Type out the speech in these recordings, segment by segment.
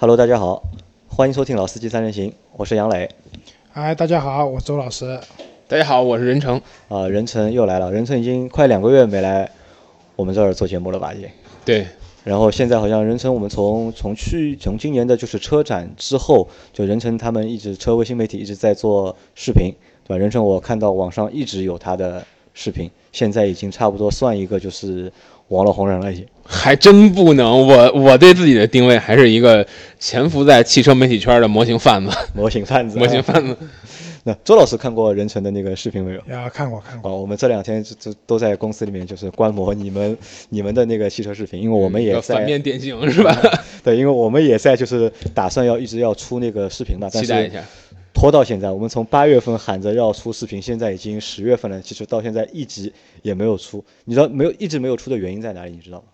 Hello，大家好，欢迎收听老司机三人行，我是杨磊。嗨，大家好，我是周老师。大家好，我是任成。啊，任成又来了，任成已经快两个月没来我们这儿做节目了吧？已经。对。然后现在好像任成，我们从从去从今年的就是车展之后，就任成他们一直车微新媒体一直在做视频，对吧？任成我看到网上一直有他的视频，现在已经差不多算一个就是网络红人了，已经。还真不能，我我对自己的定位还是一个潜伏在汽车媒体圈的模型贩子。模型贩子。模型贩子。那周老师看过任晨的那个视频没有？呀，看过看过。哦，我们这两天就都在公司里面就是观摩你们你们的那个汽车视频，因为我们也在反面典型是吧？对，因为我们也在就是打算要一直要出那个视频嘛，期待一下。拖到现在，我们从八月份喊着要出视频，现在已经十月份了，其实到现在一集也没有出。你知道没有一直没有出的原因在哪里？你知道吗？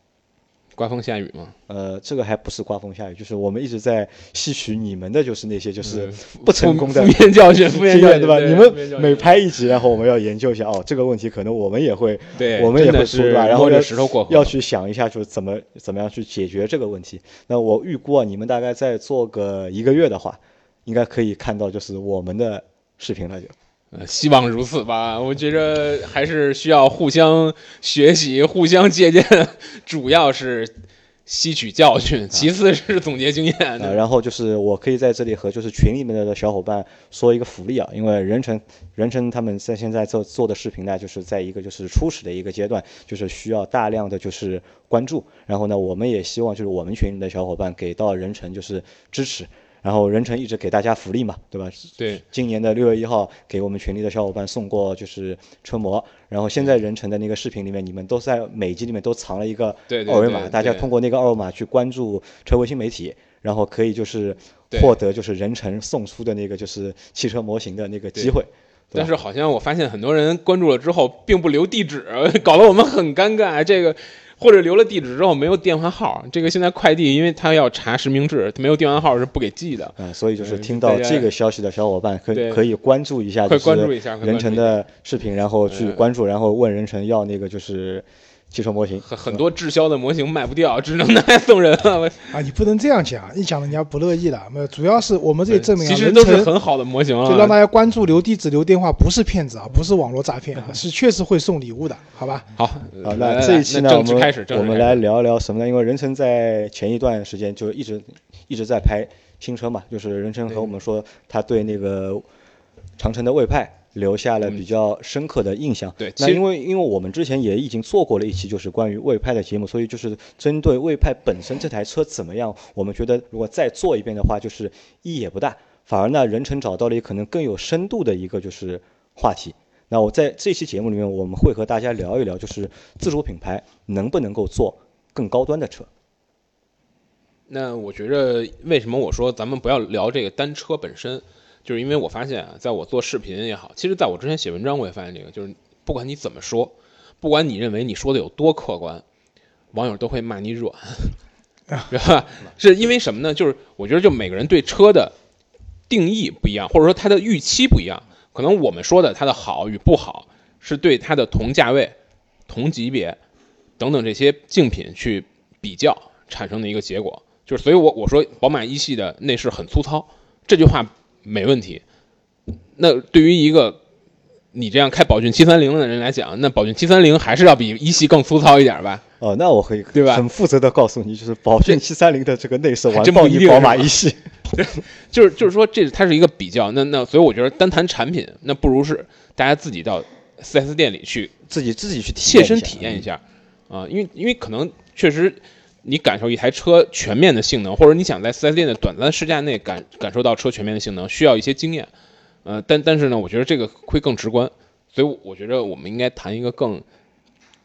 刮风下雨吗？呃，这个还不是刮风下雨，就是我们一直在吸取你们的就是那些就是不成功的负面教训，负面教训对吧？你们每拍一集，然后我们要研究一下哦，这个问题可能我们也会，对，我们也会出对吧？然后石头过要去想一下，就是怎么怎么样去解决这个问题。那我预估啊，你们大概再做个一个月的话，应该可以看到就是我们的视频了就。呃，希望如此吧。我觉着还是需要互相学习、互相借鉴，主要是吸取教训，其次是总结经验。然后就是我可以在这里和就是群里面的小伙伴说一个福利啊，因为任成任成他们在现在做做的视频呢，就是在一个就是初始的一个阶段，就是需要大量的就是关注。然后呢，我们也希望就是我们群里的小伙伴给到任成就是支持。然后任成一直给大家福利嘛，对吧？对，今年的六月一号给我们群里的小伙伴送过就是车模，然后现在任成的那个视频里面，你们都在每集里面都藏了一个二维码，大家通过那个二维码去关注车微新媒体，然后可以就是获得就是任成送出的那个就是汽车模型的那个机会。但是好像我发现很多人关注了之后并不留地址，搞得我们很尴尬。这个。或者留了地址之后没有电话号，这个现在快递因为他要查实名制，没有电话号是不给寄的。嗯，所以就是听到这个消息的小伙伴可以可以关注一下，快关注一下任晨的视频，然后去关注，然后问任晨要那个就是。汽车模型很很多滞销的模型卖不掉，只能拿来送人了。啊，你不能这样讲，一讲人家不乐意了。没有，主要是我们这里证明，其实都是很好的模型啊。就让大家关注，留地址、留电话，不是骗子啊，不是网络诈骗，是确实会送礼物的，好吧？好，好，那这一期呢，我们开始，我们来聊一聊什么呢？因为任成在前一段时间就一直一直在拍新车嘛，就是任成和我们说他对那个长城的魏派。留下了比较深刻的印象。对，那因为因为我们之前也已经做过了一期，就是关于魏派的节目，所以就是针对魏派本身这台车怎么样，我们觉得如果再做一遍的话，就是意义也不大，反而呢，人成找到了一可能更有深度的一个就是话题。那我在这期节目里面，我们会和大家聊一聊，就是自主品牌能不能够做更高端的车。那我觉着，为什么我说咱们不要聊这个单车本身？就是因为我发现啊，在我做视频也好，其实在我之前写文章，我也发现这个，就是不管你怎么说，不管你认为你说的有多客观，网友都会骂你软，是吧？是因为什么呢？就是我觉得，就每个人对车的定义不一样，或者说他的预期不一样，可能我们说的它的好与不好，是对它的同价位、同级别等等这些竞品去比较产生的一个结果。就是，所以我我说宝马一系的内饰很粗糙，这句话。没问题。那对于一个你这样开宝骏七三零的人来讲，那宝骏七三零还是要比一系更粗糙一点吧？哦，那我可以对吧？很负责的告诉你，就是宝骏七三零的这个内饰完爆于宝马一系。就是就是说，这它是一个比较。那那所以我觉得单谈产品，那不如是大家自己到四 S 店里去自己自己去切身体验一下啊，因为因为可能确实。你感受一台车全面的性能，或者你想在四 S 店的短暂试驾内感感受到车全面的性能，需要一些经验。呃，但但是呢，我觉得这个会更直观，所以我觉得我们应该谈一个更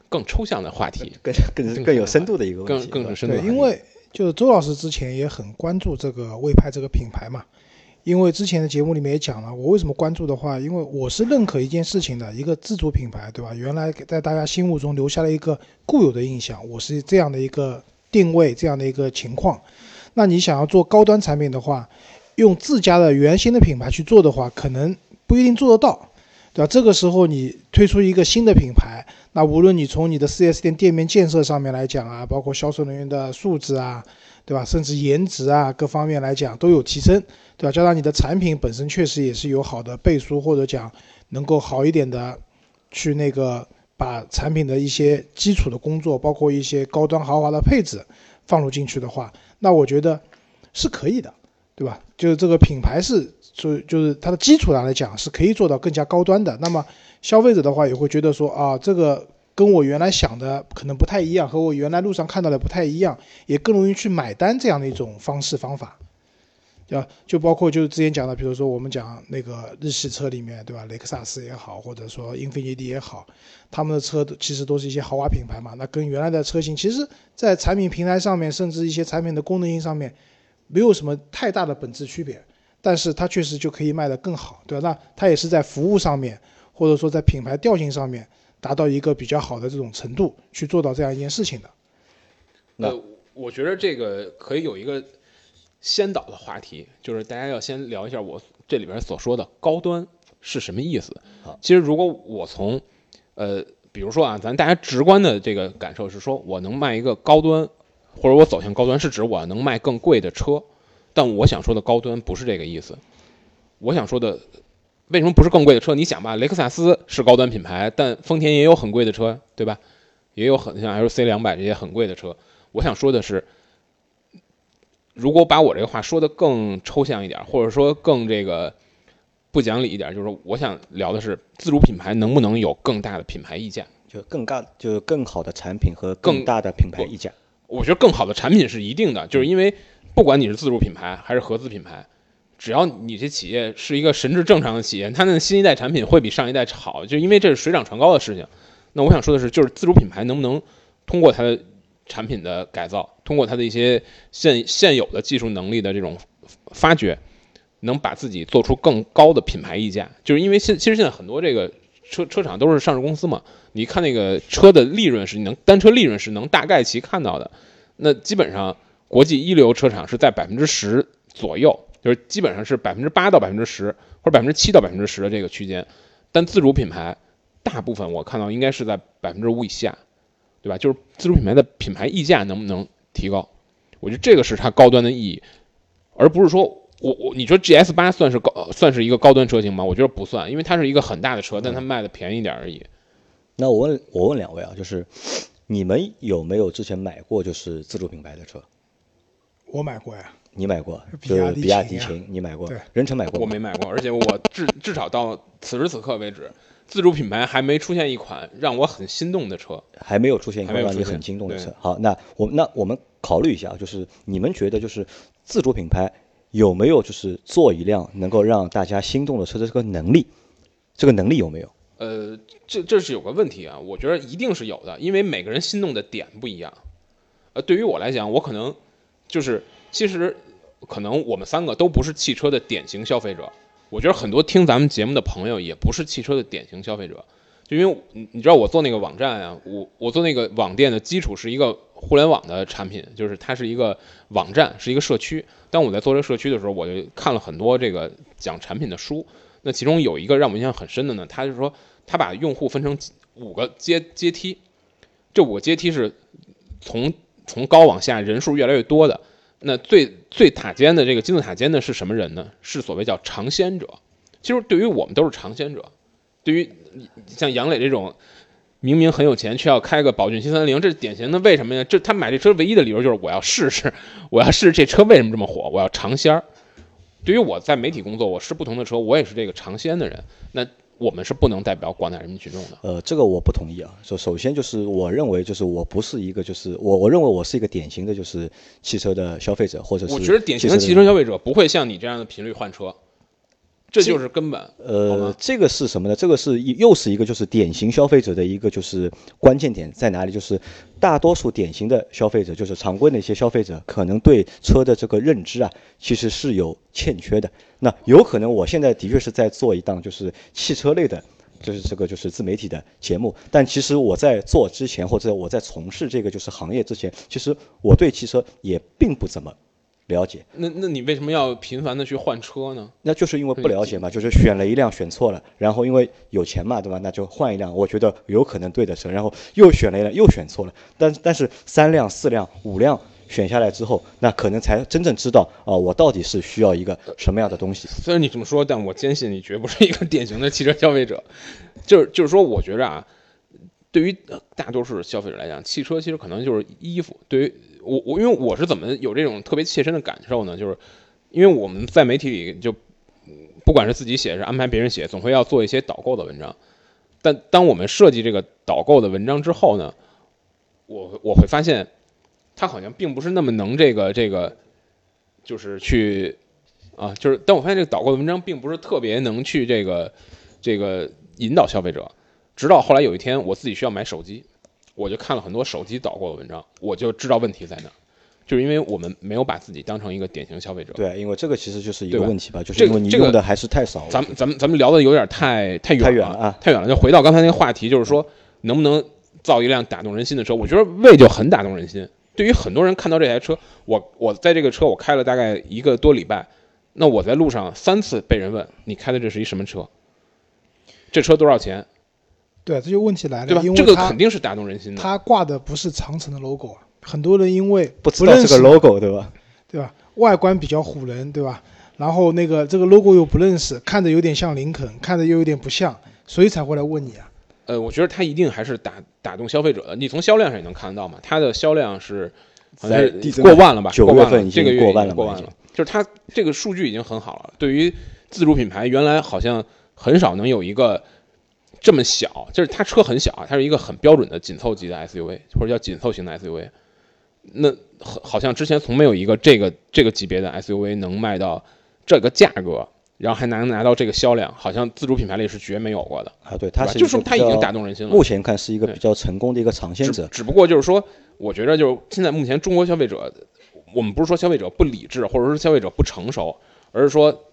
更抽象的话题，更更更有深度的一个问题，更更深度。对，因为就是周老师之前也很关注这个魏派这个品牌嘛，因为之前的节目里面也讲了，我为什么关注的话，因为我是认可一件事情的，一个自主品牌，对吧？原来在大家心目中留下了一个固有的印象，我是这样的一个。定位这样的一个情况，那你想要做高端产品的话，用自家的原先的品牌去做的话，可能不一定做得到，对吧？这个时候你推出一个新的品牌，那无论你从你的 4S 店店面建设上面来讲啊，包括销售人员的素质啊，对吧？甚至颜值啊各方面来讲都有提升，对吧？加上你的产品本身确实也是有好的背书，或者讲能够好一点的去那个把产品的一些基础的工作，包括一些高端豪华的配置放入进去的话，那我觉得是可以的，对吧？就是这个品牌是就就是它的基础上来讲是可以做到更加高端的。那么消费者的话也会觉得说啊，这个跟我原来想的可能不太一样，和我原来路上看到的不太一样，也更容易去买单这样的一种方式方法。对吧？就包括就是之前讲的，比如说我们讲那个日系车里面，对吧？雷克萨斯也好，或者说英菲尼迪也好，他们的车都其实都是一些豪华品牌嘛。那跟原来的车型，其实在产品平台上面，甚至一些产品的功能性上面，没有什么太大的本质区别。但是它确实就可以卖得更好，对吧？那它也是在服务上面，或者说在品牌调性上面，达到一个比较好的这种程度，去做到这样一件事情的。呃，我觉得这个可以有一个。先导的话题就是大家要先聊一下我这里边所说的高端是什么意思。其实如果我从，呃，比如说啊，咱大家直观的这个感受是说，我能卖一个高端，或者我走向高端是指我能卖更贵的车。但我想说的高端不是这个意思。我想说的，为什么不是更贵的车？你想吧，雷克萨斯是高端品牌，但丰田也有很贵的车，对吧？也有很像 LC 两百这些很贵的车。我想说的是。如果把我这个话说的更抽象一点，或者说更这个不讲理一点，就是，我想聊的是自主品牌能不能有更大的品牌溢价，就更大，就是更好的产品和更大的品牌溢价。我觉得更好的产品是一定的，就是因为不管你是自主品牌还是合资品牌，只要你这企业是一个神智正常的企业，它的新一代产品会比上一代好，就因为这是水涨船高的事情。那我想说的是，就是自主品牌能不能通过它的。产品的改造，通过它的一些现现有的技术能力的这种发掘，能把自己做出更高的品牌溢价。就是因为现其实现在很多这个车车厂都是上市公司嘛，你看那个车的利润是能单车利润是能大概其看到的。那基本上国际一流车厂是在百分之十左右，就是基本上是百分之八到百分之十或者百分之七到百分之十的这个区间。但自主品牌大部分我看到应该是在百分之五以下。对吧？就是自主品牌的品牌溢价能不能提高？我觉得这个是它高端的意义，而不是说我我你觉得 GS 八算是高算是一个高端车型吗？我觉得不算，因为它是一个很大的车，但它卖的便宜点而已。那我问我问两位啊，就是你们有没有之前买过就是自主品牌的车？我买过呀。你买过？就是比亚迪秦，你买过？对。任成买过？我没买过，而且我至至少到此时此刻为止。自主品牌还没出现一款让我很心动的车，还没有出现一款让你很心动的车。好，那我那我们考虑一下，就是你们觉得就是自主品牌有没有就是做一辆能够让大家心动的车的这个能力？这个能力有没有？呃，这这是有个问题啊，我觉得一定是有的，因为每个人心动的点不一样。呃，对于我来讲，我可能就是其实可能我们三个都不是汽车的典型消费者。我觉得很多听咱们节目的朋友也不是汽车的典型消费者，就因为你你知道我做那个网站啊，我我做那个网店的基础是一个互联网的产品，就是它是一个网站，是一个社区。当我在做这个社区的时候，我就看了很多这个讲产品的书。那其中有一个让我印象很深的呢，他就说他把用户分成五个阶阶梯，这五个阶梯是从从高往下人数越来越多的。那最最塔尖的这个金字塔尖的是什么人呢？是所谓叫尝鲜者。其实对于我们都是尝鲜者。对于像杨磊这种明明很有钱却要开个宝骏七三零，这是典型的。为什么呀？这他买这车唯一的理由就是我要试试，我要试试这车为什么这么火，我要尝鲜儿。对于我在媒体工作，我试不同的车，我也是这个尝鲜的人。那。我们是不能代表广大人民群众的。呃，这个我不同意啊。首首先就是我认为，就是我不是一个，就是我我认为我是一个典型的，就是汽车的消费者，或者是我觉得典型的汽车消费者不会像你这样的频率换车。这就是根本。呃，这个是什么呢？这个是又是一个就是典型消费者的一个就是关键点在哪里？就是大多数典型的消费者，就是常规的一些消费者，可能对车的这个认知啊，其实是有欠缺的。那有可能我现在的确是在做一档就是汽车类的，就是这个就是自媒体的节目，但其实我在做之前，或者我在从事这个就是行业之前，其实我对汽车也并不怎么。了解，那那你为什么要频繁的去换车呢？那就是因为不了解嘛，就是选了一辆选错了，然后因为有钱嘛，对吧？那就换一辆，我觉得有可能对的车，然后又选了一辆又选错了，但但是三辆四辆五辆选下来之后，那可能才真正知道啊、我到底是需要一个什么样的东西。虽然你这么说，但我坚信你绝不是一个典型的汽车消费者。就是就是说，我觉着啊，对于呃大多数消费者来讲，汽车其实可能就是衣服。对于我我，因为我是怎么有这种特别切身的感受呢？就是因为我们在媒体里就不管是自己写，是安排别人写，总会要做一些导购的文章。但当我们设计这个导购的文章之后呢，我我会发现，他好像并不是那么能这个这个，就是去啊，就是但我发现这个导购的文章并不是特别能去这个这个引导消费者。直到后来有一天，我自己需要买手机，我就看了很多手机导购的文章，我就知道问题在哪儿，就是因为我们没有把自己当成一个典型消费者。对，因为这个其实就是一个问题吧，就是这个因为你这个用的还是太少了。咱们咱们咱们聊的有点太太远太远了啊太远了。就回到刚才那个话题，就是说能不能造一辆打动人心的车？我觉得魏就很打动人心。对于很多人看到这台车，我我在这个车我开了大概一个多礼拜，那我在路上三次被人问你开的这是一什么车？这车多少钱？对，这就问题来了，对吧？这个因为它肯定是打动人心的。它挂的不是长城的 logo 啊，很多人因为不知道这个 logo 对吧？对吧？外观比较唬人，对吧？然后那个这个 logo 又不认识，看着有点像林肯，看着又有点不像，所以才会来问你啊。呃，我觉得它一定还是打打动消费者的。你从销量上也能看得到嘛，它的销量是过万了吧？九过万了月份已经这个月过万了过万了。就是它这个数据已经很好了。对于自主品牌，原来好像很少能有一个这么小，就是它车很小，它是一个很标准的紧凑级的 SUV，或者叫紧凑型的 SUV。那好好像之前从没有一个这个这个级别的 SUV 能卖到这个价格，然后还能拿到这个销量，好像自主品牌里是绝没有过的。啊，对，它是就是说它已经打动人心了。目前看是一个比较成功的一个长线只者。只不过就是说，我觉得就是现在目前中国消费者，我们不是说消费者不理智，或者说消费者不成熟，而是说，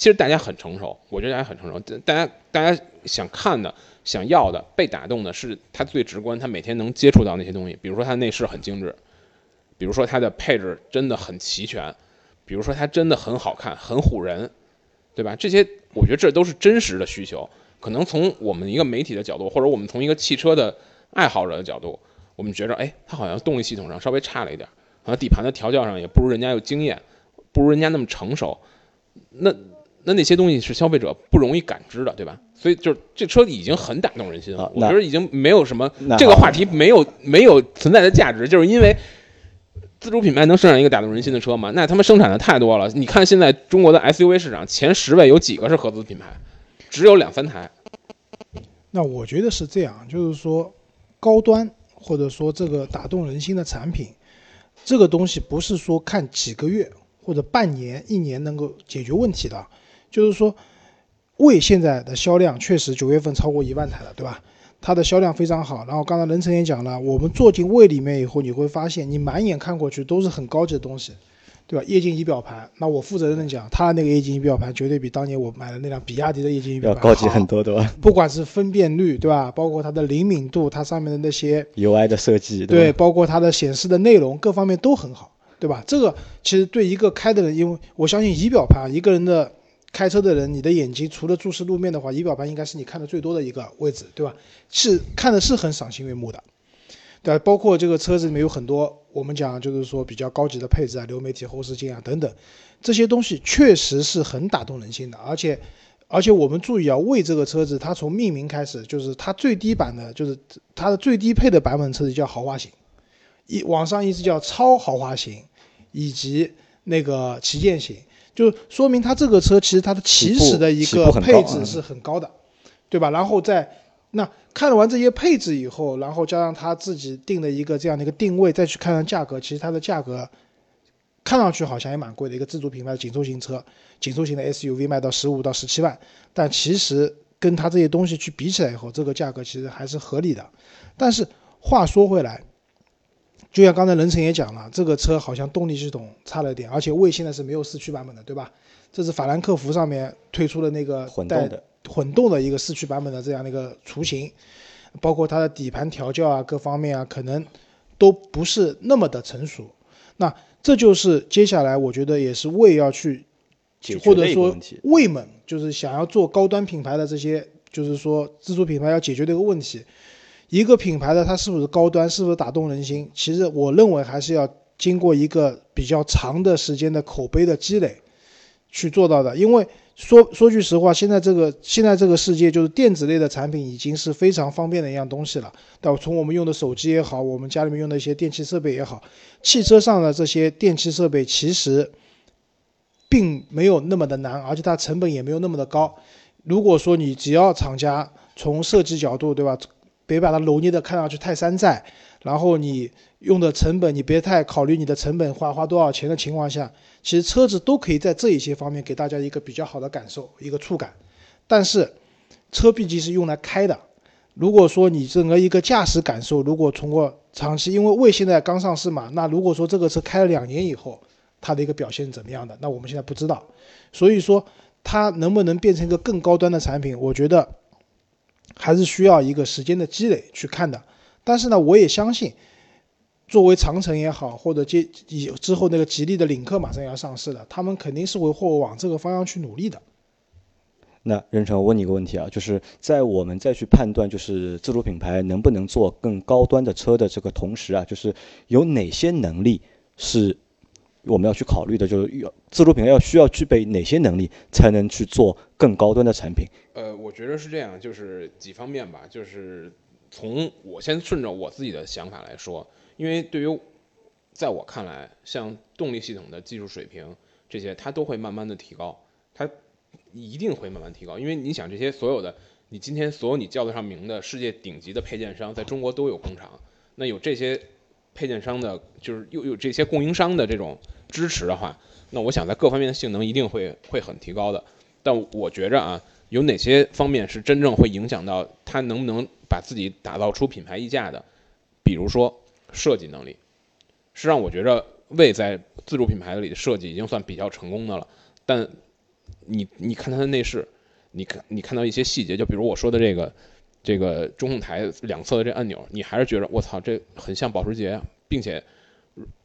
其实大家很成熟，我觉得大家很成熟，大家大家想看的、想要的、被打动的是它最直观，它每天能接触到那些东西，比如说它的内饰很精致，比如说它的配置真的很齐全，比如说它真的很好看、很唬人，对吧？这些我觉得这都是真实的需求。可能从我们一个媒体的角度，或者我们从一个汽车的爱好者的角度，我们觉着，哎，它好像动力系统上稍微差了一点，好像底盘的调教上也不如人家有经验，不如人家那么成熟。那那那些东西是消费者不容易感知的，对吧？所以就是这车已经很打动人心了我觉得已经没有什么这个话题没有没有存在的价值，就是因为自主品牌能生产一个打动人心的车吗？那他们生产的太多了。你看现在中国的 SUV 市场前十位有几个是合资品牌？只有两三台。那我觉得是这样，就是说高端或者说这个打动人心的产品，这个东西不是说看几个月或者半年、一年能够解决问题的。就是说，魏现在的销量确实九月份超过一万台了，对吧？它的销量非常好。然后刚才任成也讲了，我们坐进魏里面以后，你会发现你满眼看过去都是很高级的东西，对吧？液晶仪表盘，那我负责任的讲，它那个液晶仪表盘绝对比当年我买的那辆比亚迪的液晶仪表盘要高级很多，对吧不管是分辨率，对吧？包括它的灵敏度，它上面的那些，？UI 的设计，对，吧？包括它的显示的内容，各方面都很好，对吧？这个其实对一个开的人，因为我相信仪表盘，一个人的开车的人，你的眼睛除了注视路面的话，仪表盘应该是你看的最多的一个位置，对吧？是看的是很赏心悦目的，对吧？包括这个车子里面有很多我们讲就是说比较高级的配置啊，流媒体后视镜啊等等，这些东西确实是很打动人心的，而且。而且我们注意啊，为这个车子，它从命名开始就是它最低版的，就是它的最低配的版本车子叫豪华型，一网上一直叫超豪华型，以及那个旗舰型，就说明它这个车其实它的起始的一个配置是很高的，对吧？然后在那看了完这些配置以后，然后加上它自己定的一个这样的一个定位，再去看看价格，其实它的价格看上去好像也蛮贵的，一个自主品牌的紧凑型车，紧凑型的 SUV 卖到十五到十七万，但其实跟它这些东西去比起来以后，这个价格其实还是合理的。但是话说回来，就像刚才任成也讲了，这个车好像动力系统差了点，而且魏现在是没有四驱版本的，对吧？这是法兰克福上面推出的那个混动的，混动的一个四驱版本的这样的一个雏形，包括它的底盘调教啊，各方面啊，可能都不是那么的成熟。那这就是接下来我觉得也是魏要去，解决的一个或者说问题。魏们就是想要做高端品牌的这些，就是说自主品牌要解决的一个问题。一个品牌的它是不是高端，是不是打动人心？其实我认为还是要经过一个比较长的时间的口碑的积累去做到的。因为说说句实话，现在这个现在这个世界就是电子类的产品已经是非常方便的一样东西了。但从我们用的手机也好，我们家里面用的一些电器设备也好，汽车上的这些电器设备其实并没有那么的难，而且它成本也没有那么的高。如果说你只要厂家从设计角度，对吧，别把它揉捏的看上去太山寨，然后你用的成本你别太考虑你的成本花花多少钱的情况下，其实车子都可以在这一些方面给大家一个比较好的感受，一个触感。但是车毕竟是用来开的，如果说你整个一个驾驶感受，如果通过长期，因为魏现在刚上市嘛，那如果说这个车开了两年以后，它的一个表现怎么样的，那我们现在不知道。所以说它能不能变成一个更高端的产品，我觉得还是需要一个时间的积累去看的。但是呢，我也相信，作为长城也好，或者接以之后那个吉利的领克马上要上市了，他们肯定是会或往这个方向去努力的。那任成，我问你一个问题啊，就是在我们再去判断就是自主品牌能不能做更高端的车的这个同时啊，就是有哪些能力是我们要去考虑的？就是要自主品牌要需要具备哪些能力才能去做更高端的产品？呃，我觉得是这样，就是几方面吧，就是从我先顺着我自己的想法来说，因为对于在我看来，像动力系统的技术水平这些，它都会慢慢的提高，它一定会慢慢提高，因为你想这些所有的，你今天所有你叫得上名的世界顶级的配件商，在中国都有工厂，那有这些配件商的，就是又有这些供应商的这种支持的话，那我想在各方面的性能一定会会很提高的。但我觉着啊，有哪些方面是真正会影响到它能不能把自己打造出品牌溢价的？比如说设计能力，实际上我觉着魏在自主品牌里的设计已经算比较成功的了，但你你看它的内饰，你看你看到一些细节，就比如我说的这个这个中控台两侧的这按钮，你还是觉得我操，这很像保时捷啊，并且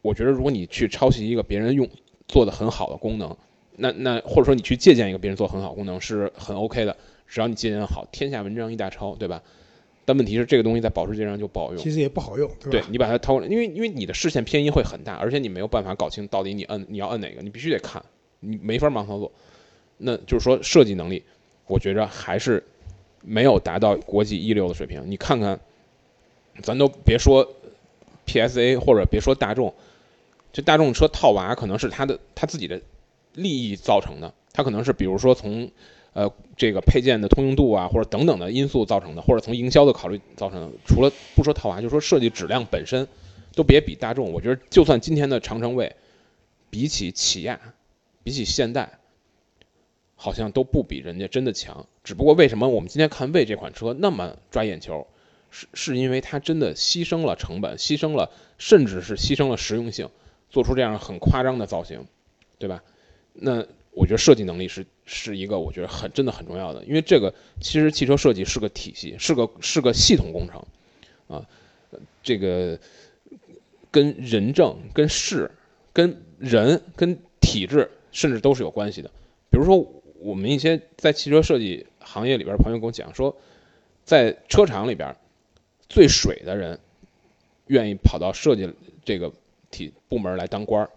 我觉得如果你去抄袭一个别人用做的很好的功能，那那或者说你去借鉴一个别人做很好功能是很 OK 的，只要你借鉴的好，天下文章一大抄，对吧？但问题是这个东西在保时捷上就不好用，其实也不好用，对吧？对你把它掏过来，因为因为你的视线偏移会很大，而且你没有办法搞清到底你摁你要摁哪个，你必须得看，你没法盲操作。那就是说设计能力，我觉着还是没有达到国际一流的水平。你看看，咱都别说 PSA 或者别说大众，这大众车套娃可能是他的他自己的利益造成的，他可能是比如说从呃这个配件的通用度啊，或者等等的因素造成的，或者从营销的考虑造成的。除了不说套娃，就说设计质量本身，都别比大众。我觉得就算今天的长城卫，比起起亚，比起现代。好像都不比人家真的强，只不过为什么我们今天看魏这款车那么抓眼球，是是因为它真的牺牲了成本，牺牲了甚至是牺牲了实用性，做出这样很夸张的造型，对吧？那我觉得设计能力是是一个我觉得很真的很重要的，因为这个其实汽车设计是个体系，是个是个系统工程，啊，这个跟人证、跟事、跟人、跟体制，甚至都是有关系的，比如说。我们一些在汽车设计行业里边朋友跟我讲说，在车厂里边最水的人愿意跑到设计这个体部门来当官儿，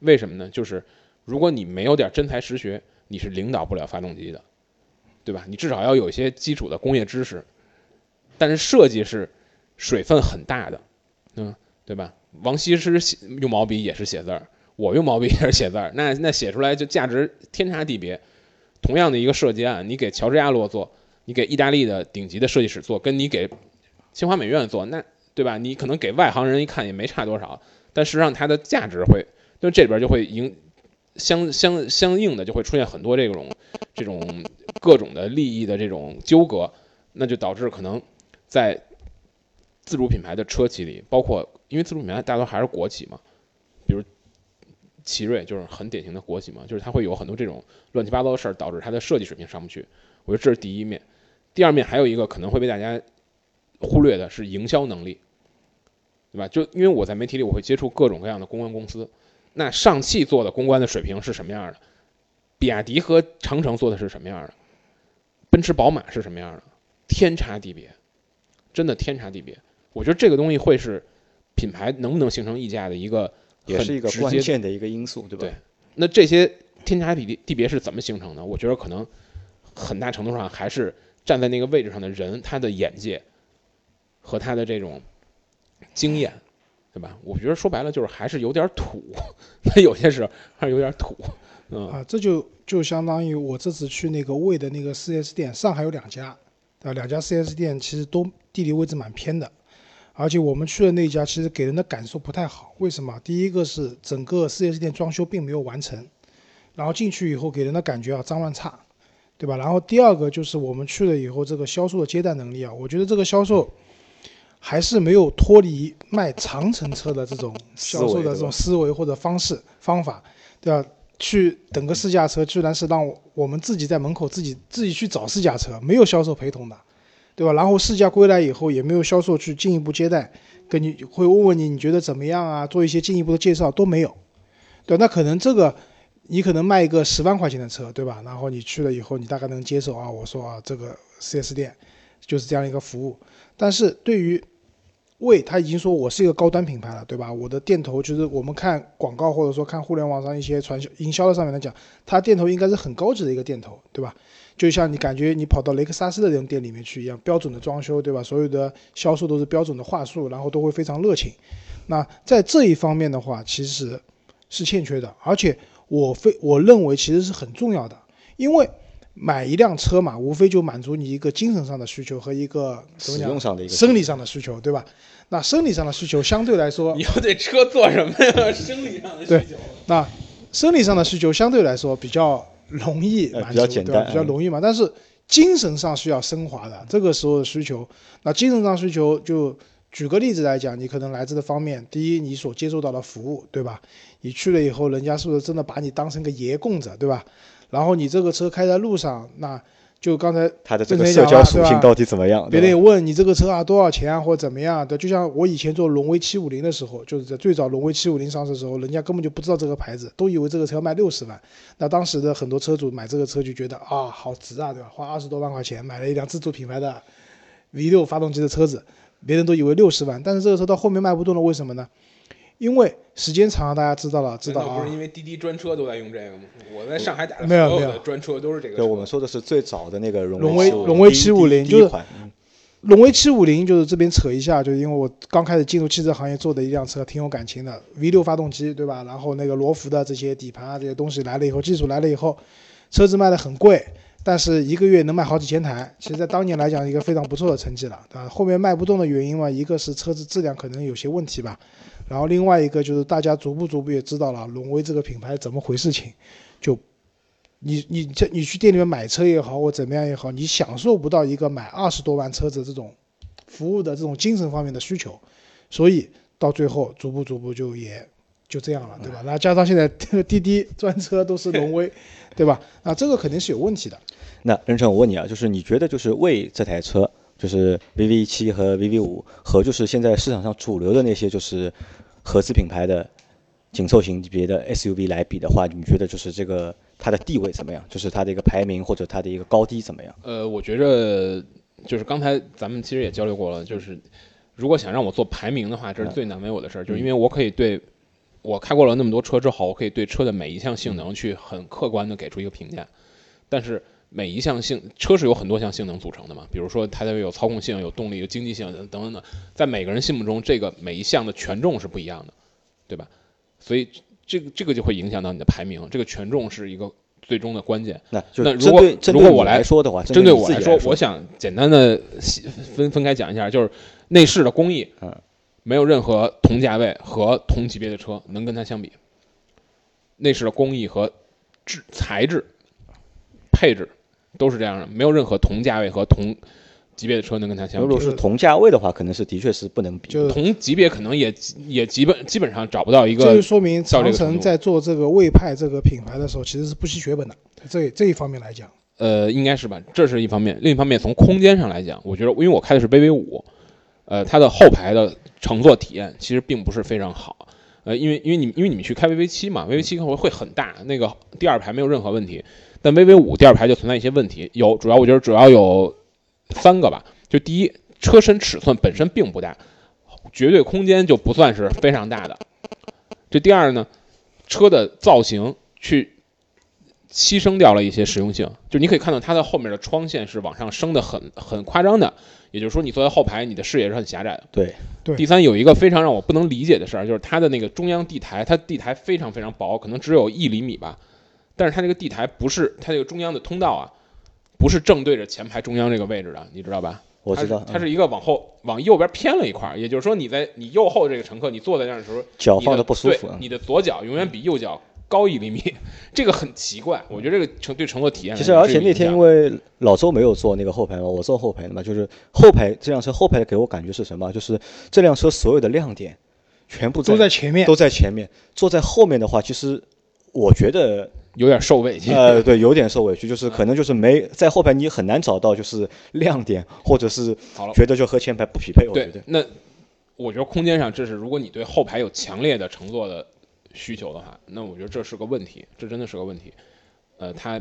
为什么呢？就是如果你没有点真才实学，你是领导不了发动机的，对吧？你至少要有一些基础的工业知识。但是设计是水分很大的，嗯，对吧？王羲之用毛笔也是写字儿，我用毛笔也是写字儿，那那写出来就价值天差地别。同样的一个设计案，你给乔治亚洛做，你给意大利的顶级的设计师做，跟你给清华美院做，那对吧？你可能给外行人一看也没差多少，但实际上它的价值会，就这里边就会影相相相应的就会出现很多这种这种各种的利益的这种纠葛，那就导致可能在自主品牌的车企里，包括因为自主品牌大多还是国企嘛，奇瑞就是很典型的国企嘛，就是它会有很多这种乱七八糟的事儿，导致它的设计水平上不去。我觉得这是第一面，第二面还有一个可能会被大家忽略的是营销能力，对吧？就因为我在媒体里我会接触各种各样的公关公司，那上汽做的公关的水平是什么样的？比亚迪和长城做的是什么样的？奔驰、宝马是什么样的？天差地别，真的天差地别。我觉得这个东西会是品牌能不能形成溢价的一个。也是一个直接的关键的一个因素，对吧？对那这些天差地别地别是怎么形成的？我觉得可能很大程度上还是站在那个位置上的人，他的眼界和他的这种经验，对吧？我觉得说白了就是还是有点土，那有些时候还是有点土，嗯，啊，这就就相当于我这次去那个魏的那个 4S 店，上海有两家，对吧？两家 4S 店其实都地理位置蛮偏的，而且我们去的那家其实给人的感受不太好。为什么？第一个是整个 4S 店装修并没有完成，然后进去以后给人的感觉啊脏乱差，对吧？然后第二个就是我们去了以后，这个销售的接待能力啊，我觉得这个销售还是没有脱离卖长城车的这种销售的这种思维或者方式方法，对吧？去等个试驾车，居然是让我们自己在门口自己自己去找试驾车，没有销售陪同的，对吧？然后试驾归来以后，也没有销售去进一步接待，跟你会问问你你觉得怎么样啊，做一些进一步的介绍都没有，对，那可能这个你可能卖一个十万块钱的车，对吧？然后你去了以后，你大概能接受啊，我说啊，这个 4S 店就是这样一个服务，但是对于魏他已经说我是一个高端品牌了，对吧？我的店头就是我们看广告或者说看互联网上一些传销营销的上面来讲，它店头应该是很高级的一个店头，对吧？就像你感觉你跑到雷克萨斯的这种店里面去一样，标准的装修，对吧？所有的销售都是标准的话术，然后都会非常热情。那在这一方面的话，其实是欠缺的，而且我非我认为其实是很重要的，因为买一辆车嘛，无非就满足你一个精神上的需求和一个怎么讲使用上的一个生理上的需求，对吧？那生理上的需求相对来说你，要对车做什么呀？生理上的需求对求。那生理上的需求相对来说比较容易满足，呃比较简？单比较容易嘛。但是精神上需要升华的，这个时候的需求，那精神上需求就举个例子来讲，你可能来自的方面，第一，你所接受到的服务，对吧？你去了以后，人家是不是真的把你当成个爷供着，对吧？然后你这个车开在路上，那就刚才他的这个社交属性到底怎么样？别人问你这个车啊多少钱啊，或者怎么样的，就像我以前做荣威七五零的时候，就是在最早荣威七五零上市的时候，人家根本就不知道这个牌子，都以为这个车要卖六十万。那当时的很多车主买这个车就觉得啊好值啊，对吧？花二十多万块钱买了一辆自主品牌的 V 六发动机的车子，别人都以为六十万，但是这个车到后面卖不动了，为什么呢？因为时间长了，大家知道了，知道啊不是，因为滴滴专车都在用这个吗？我在上海打的没有没有所有的专车都是这个。对，我们说的是最早的那个荣荣威威荣威第一750就是荣威七五零就是这边扯一下，就是因为我刚开始进入汽车行业做的一辆车，挺有感情的 V 六发动机，对吧？然后那个罗孚的这些底盘啊这些东西来了以后，技术来了以后，车子卖的很贵，但是一个月能卖好几千台，其实在当年来讲一个非常不错的成绩了，对吧？后面卖不动的原因嘛，一个是车子质量可能有些问题吧，然后另外一个就是大家逐步逐步也知道了荣威这个品牌怎么回事情，就你你这你去店里面买车也好或怎么样也好，你享受不到一个买二十多万车子这种服务的这种精神方面的需求，所以到最后逐步逐步就也就这样了，对吧？那加上现在滴滴 专车都是荣威，对吧？那这个肯定是有问题的。那任成，我问你啊，就是你觉得就是为这台车，就是 VV 七和 VV 五和就是现在市场上主流的那些就是合资品牌的紧凑型级别的 SUV 来比的话，你觉得就是这个它的地位怎么样？就是它的一个排名或者它的一个高低怎么样？呃，我觉着就是刚才咱们其实也交流过了，就是如果想让我做排名的话，这是最难为我的事儿，就是因为我可以对我开过了那么多车之后，我可以对车的每一项性能去很客观的给出一个评价，但是每一项性车是有很多项性能组成的嘛，比如说它的有操控性、有动力、有经济性等等等，在每个人心目中，这个每一项的权重是不一样的，对吧？所以这个这个就会影响到你的排名，这个权重是一个最终的关键。那如果如果我来来说的话，针对我说，我想简单的分分开讲一下，就是内饰的工艺，嗯，没有任何同价位和同级别的车能跟它相比。内饰的工艺和质材质、配置都是这样的，没有任何同价位和同级别的车能跟它相比如果。是同价位的话，可能是的确是不能比。就同级别可能也也基本基本上找不到一个这就说明长城在做这个魏派这个品牌的时候，其实是不惜血本的。这这一方面来讲，呃，应该是吧，这是一方面。另一方面，从空间上来讲，我觉得，因为我开的是 VV 五，呃，它的后排的乘坐体验其实并不是非常好。呃，因为因为你因为你们去开 VV 七嘛，VV 七会会很大，那个第二排没有任何问题，但 VV 五第二排就存在一些问题，有主要我觉得主要有三个吧。就第一，车身尺寸本身并不大，绝对空间就不算是非常大的。这第二呢，车的造型去牺牲掉了一些实用性，就你可以看到它的后面的窗线是往上升的很很夸张的，也就是说你坐在后排，你的视野是很狭窄的。对，对第三有一个非常让我不能理解的事儿，就是它的那个中央地台，它地台非常非常薄，可能只有一厘米吧，但是它这个地台不是它这个中央的通道啊，不是正对着前排中央这个位置的，你知道吧？我知道，嗯它是一个往后往右边偏了一块儿，也就是说你在你右后这个乘客，你坐在那儿的时候，脚放的的不舒服。你的左脚永远比右脚高一厘米，这个很奇怪。我觉得这个乘对乘坐体验其实，而且那天因为为老周没有坐那个后排嘛，我坐后排的嘛，就是后排这辆车后排给我感觉是什么？就是这辆车所有的亮点全部都在前面，都在前面，坐在后面的话，其实我觉得有点受委屈。呃，对，有点受委屈，就是可能就是没在后排你很难找到就是亮点，或者是觉得就和前排不匹配。我觉得，对那我觉得空间上，这是如果你对后排有强烈的乘坐的需求的话，那我觉得这是个问题，这真的是个问题。呃，它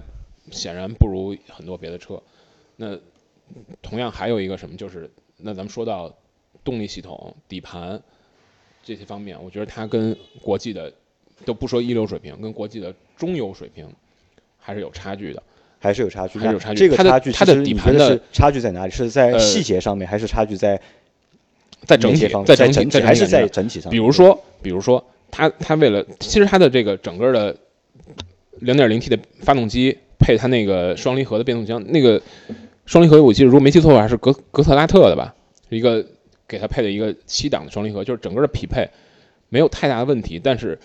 显然不如很多别的车。那同样还有一个什么，就是那咱们说到动力系统、底盘这些方面，我觉得它跟国际的都不说一流水平，跟国际的中游水平还是有差距的。还是有差距。还是有差距这个差距它的底盘的差距在哪里？是在呃细节上面，还是差距在在整体方，面？在整体，还是在整体上面？比如说，比如说，它它为了，其实它的这个整个的 2.0T 的发动机配它那个双离合的变速箱，那个双离合我记得如果没记错的话是格格特拉特的吧，一个给它配的一个七档的双离合，就是整个的匹配没有太大的问题，但是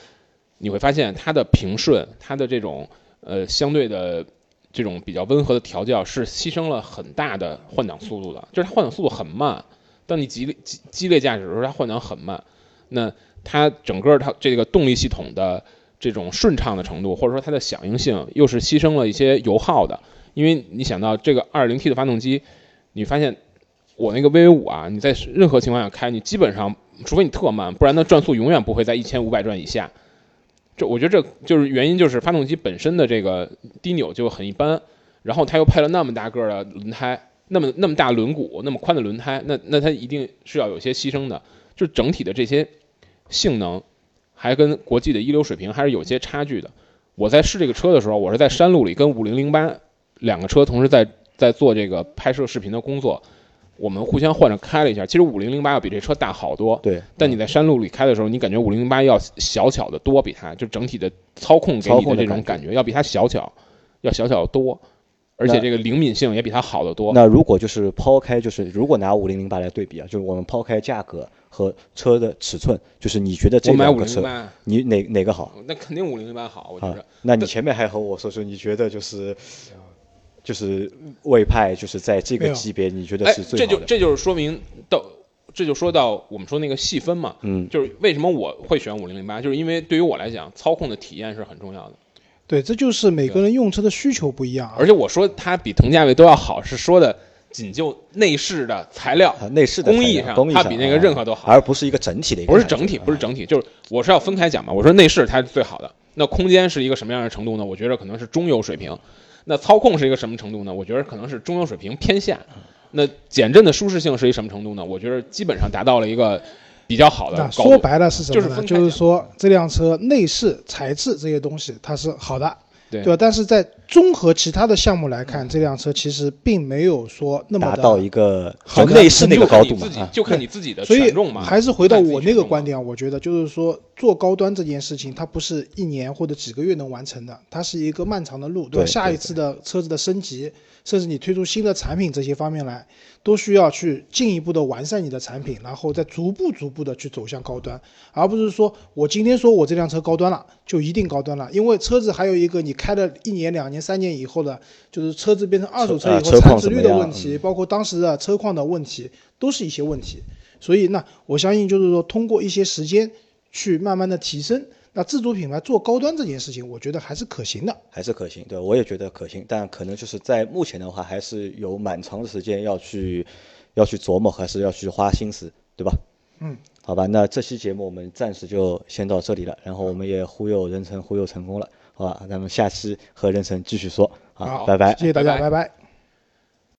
你会发现它的平顺，它的这种呃相对的这种比较温和的调教是牺牲了很大的换挡速度的，就是它换挡速度很慢。当你激烈激激烈驾驶的时候，它换挡很慢，那它整个它这个动力系统的这种顺畅的程度，或者说它的响应性，又是牺牲了一些油耗的。因为你想到这个 2.0T 的发动机，你发现我那个 VV 五啊，你在任何情况下开，你基本上除非你特慢，不然它转速永远不会在一千五百转以下。这我觉得这就是原因，就是发动机本身的这个低扭就很一般，然后它又配了那么大个的轮胎，那么那么大轮毂，那么宽的轮胎，那那它一定是要有些牺牲的，就整体的这些性能还跟国际的一流水平还是有些差距的。我在试这个车的时候，我是在山路里跟五零零八两个车同时在在做这个拍摄视频的工作，我们互相换着开了一下。其实五零零八要比这车大好多，对，但你在山路里开的时候，你感觉五零零八要小巧的多，比它就整体的操控给操你的这种感感觉要比它小巧，要小巧得多，而且这个灵敏性也比它好得多。那如果就是抛开，就是如果拿五零零八来对比啊，就是我们抛开价格和车的尺寸，就是你觉得这两个车，你哪哪个好那肯定五零零八好，我觉得。？那你前面还和我说说，你觉得就是就是魏派，就是在这个级别，你觉得哎是，最好的？这就这就是说明到，这就说到我们说那个细分嘛，嗯，就是为什么我会选五零零八，就是因为对于我来讲，操控的体验是很重要的。对，这就是每个人用车的需求不一样啊。而且我说它比同价位都要好，是说的仅就内饰的材料、啊内饰的工艺上，工艺上它比那个啊任何都好，而不是一个整体的一个不是整体，不是整体，就是我是要分开讲嘛。我说内饰它是最好的，那空间是一个什么样的程度呢？我觉得可能是中游水平。那操控是一个什么程度呢？我觉得可能是中游水平偏下。那减震的舒适性是一什么程度呢？我觉得基本上达到了一个比较好的高。说白了是什么呢？就是说这辆车内饰、材质这些东西它是好的，对吧？但是在综合其他的项目来看，这辆车其实并没有说那么的达到一个就内饰那个高度嘛啊。就看你自己的所以权重嘛。还是回到我那个观点啊，我觉得就是说做高端这件事情，它不是一年或者几个月能完成的，它是一个漫长的路，对吧？对对下一次的车子的升级，甚至你推出新的产品这些方面来，都需要去进一步的完善你的产品，然后再逐步逐步的去走向高端，而不是说我今天说我这辆车高端了，就一定高端了，因为车子还有一个你开了一年、两年、三年以后的，就是车子变成二手车以后车呃车况产值率的问题，包括当时的车况的问题，都是一些问题。所以那我相信就是说，通过一些时间去慢慢的提升，那自主品牌做高端这件事情，我觉得还是可行的。还是可行，对我也觉得可行，但可能就是在目前的话，还是有蛮长的时间要去要去琢磨，还是要去花心思，对吧？嗯，好吧，那这期节目我们暂时就先到这里了，然后我们也忽悠人成忽悠成功了，好吧，咱们下期和人成继续说，好，好拜拜。谢谢大家，拜拜。拜拜